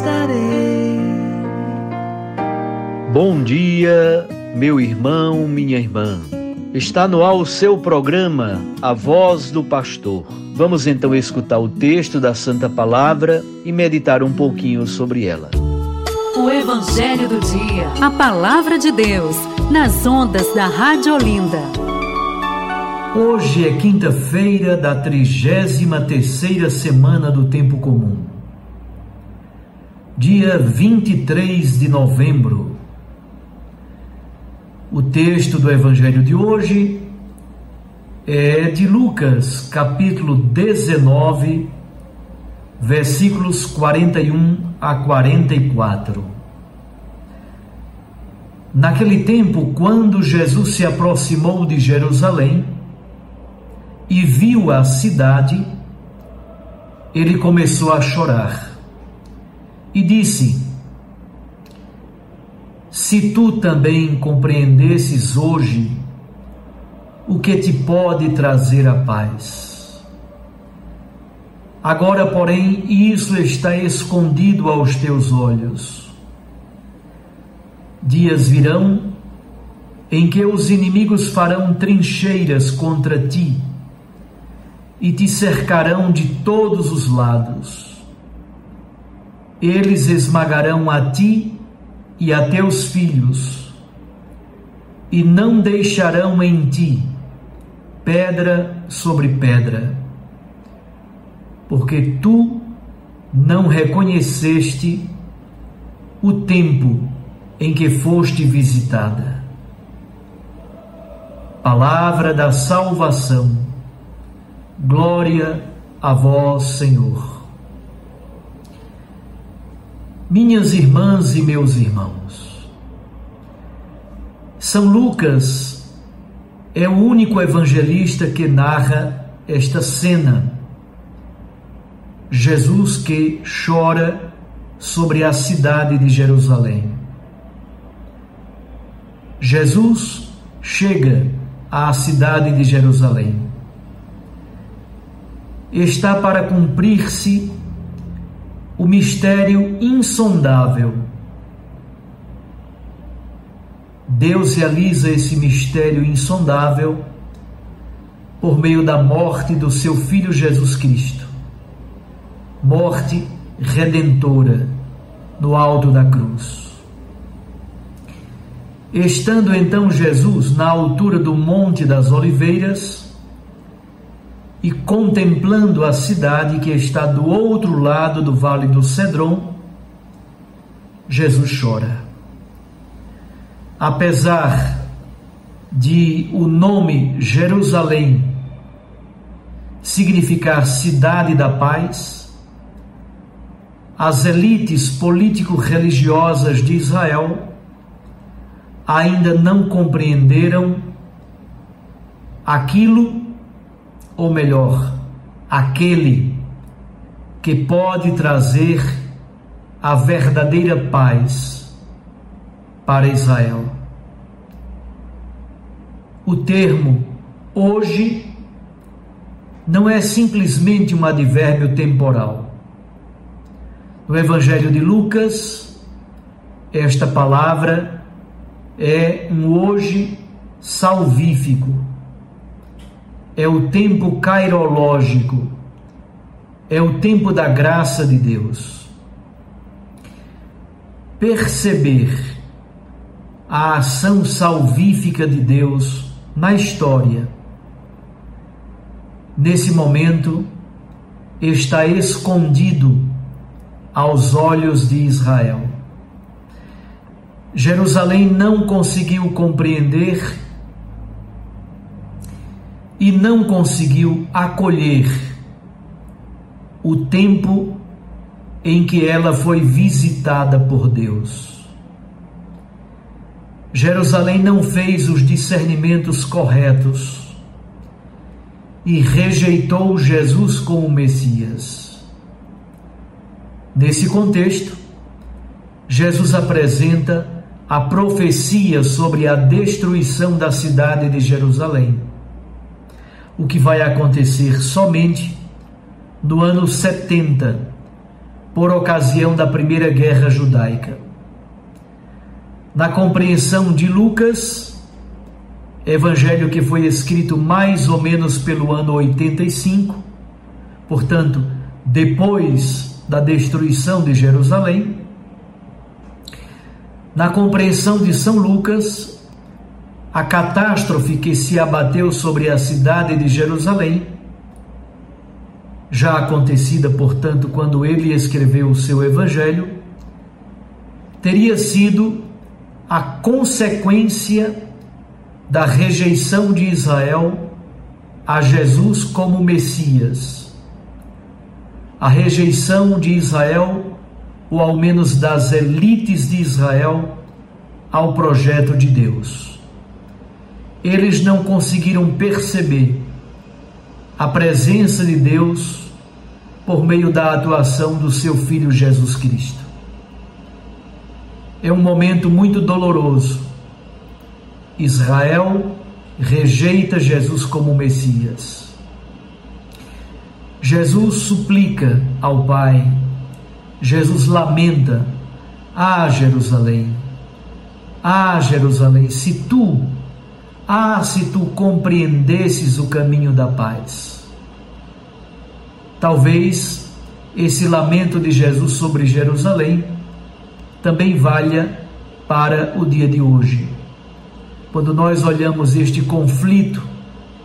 darei. Bom dia, meu irmão, minha irmã. Está no ar o seu programa, A Voz do Pastor. Vamos então escutar o texto da Santa Palavra e meditar um pouquinho sobre ela. O Evangelho do Dia. A Palavra de Deus, nas ondas da Rádio Olinda. Hoje é quinta-feira da 33ª semana do Tempo Comum. Dia 23 de novembro o texto do Evangelho de hoje é de Lucas, capítulo 19, versículos 41 a 44. Naquele tempo, quando Jesus se aproximou de Jerusalém e viu a cidade, ele começou a chorar e disse: se tu também compreendesses hoje o que te pode trazer a paz. Agora, porém, isso está escondido aos teus olhos. Dias virão em que os inimigos farão trincheiras contra ti e te cercarão de todos os lados. Eles esmagarão a ti e a teus filhos, e não deixarão em ti pedra sobre pedra, porque tu não reconheceste o tempo em que foste visitada. Palavra da salvação, glória a vós, Senhor. Minhas irmãs e meus irmãos, São Lucas é o único evangelista que narra esta cena. Jesus que chora sobre a cidade de Jerusalém. Jesus chega à cidade de Jerusalém. Está para cumprir-se o mistério insondável. Deus realiza esse mistério insondável por meio da morte do seu Filho Jesus Cristo. Morte redentora no alto da cruz. Estando então Jesus na altura do Monte das Oliveiras, e contemplando a cidade que está do outro lado do vale do Cedron, Jesus chora. Apesar de o nome Jerusalém significar cidade da paz, as elites político-religiosas de Israel ainda não compreenderam aquilo ou melhor, aquele que pode trazer a verdadeira paz para Israel. O termo hoje não é simplesmente um advérbio temporal. No Evangelho de Lucas, esta palavra é um hoje salvífico é o tempo cairológico, é o tempo da graça de Deus. Perceber a ação salvífica de Deus na história, nesse momento, está escondido aos olhos de Israel. Jerusalém não conseguiu compreender e não conseguiu acolher o tempo em que ela foi visitada por Deus. Jerusalém não fez os discernimentos corretos e rejeitou Jesus como Messias. Nesse contexto, Jesus apresenta a profecia sobre a destruição da cidade de Jerusalém, o que vai acontecer somente no ano 70 por ocasião da Primeira Guerra Judaica. Na compreensão de Lucas, evangelho que foi escrito mais ou menos pelo ano 85, portanto, depois da destruição de Jerusalém, na compreensão de São Lucas, a catástrofe que se abateu sobre a cidade de Jerusalém já acontecida, portanto, quando ele escreveu o seu evangelho, teria sido a consequência da rejeição de Israel a Jesus como Messias. A rejeição de Israel, ou ao menos das elites de Israel, ao projeto de Deus. Eles não conseguiram perceber a presença de Deus por meio da atuação do seu Filho Jesus Cristo. É um momento muito doloroso. Israel rejeita Jesus como Messias. Jesus suplica ao Pai, Jesus lamenta: Ah, Jerusalém, ah, Jerusalém, se tu ah, se tu compreendesses o caminho da paz. Talvez esse lamento de Jesus sobre Jerusalém também valha para o dia de hoje. Quando nós olhamos este conflito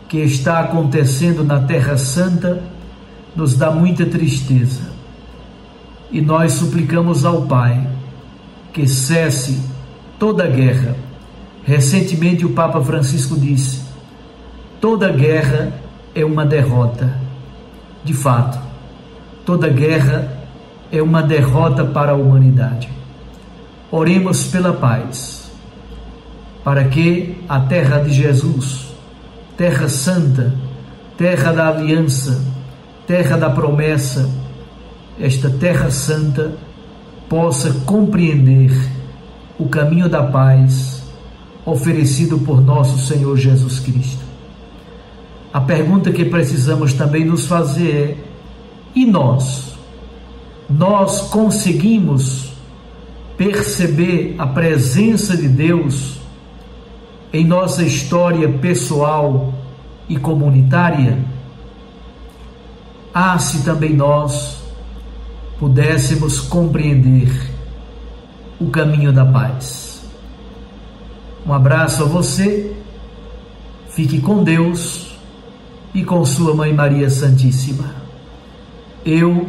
que está acontecendo na Terra Santa, nos dá muita tristeza. E nós suplicamos ao Pai que cesse toda guerra Recentemente, o Papa Francisco disse: toda guerra é uma derrota. De fato, toda guerra é uma derrota para a humanidade. Oremos pela paz, para que a terra de Jesus, terra santa, terra da aliança, terra da promessa, esta terra santa possa compreender o caminho da paz oferecido por nosso Senhor Jesus Cristo. A pergunta que precisamos também nos fazer é: e nós? Nós conseguimos perceber a presença de Deus em nossa história pessoal e comunitária? Ah, se também nós pudéssemos compreender o caminho da paz. Um abraço a você, fique com Deus e com Sua Mãe Maria Santíssima. Eu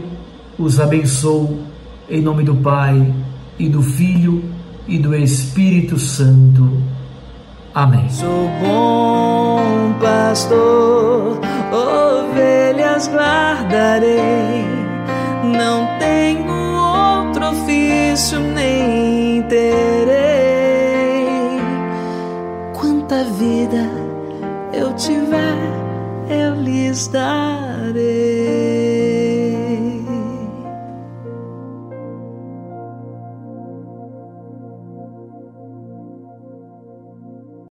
os abençoo em nome do Pai e do Filho e do Espírito Santo. Amém. Sou bom pastor, ovelhas guardarei, não tenho outro ofício nem terei vida eu tiver, eu lhes darei.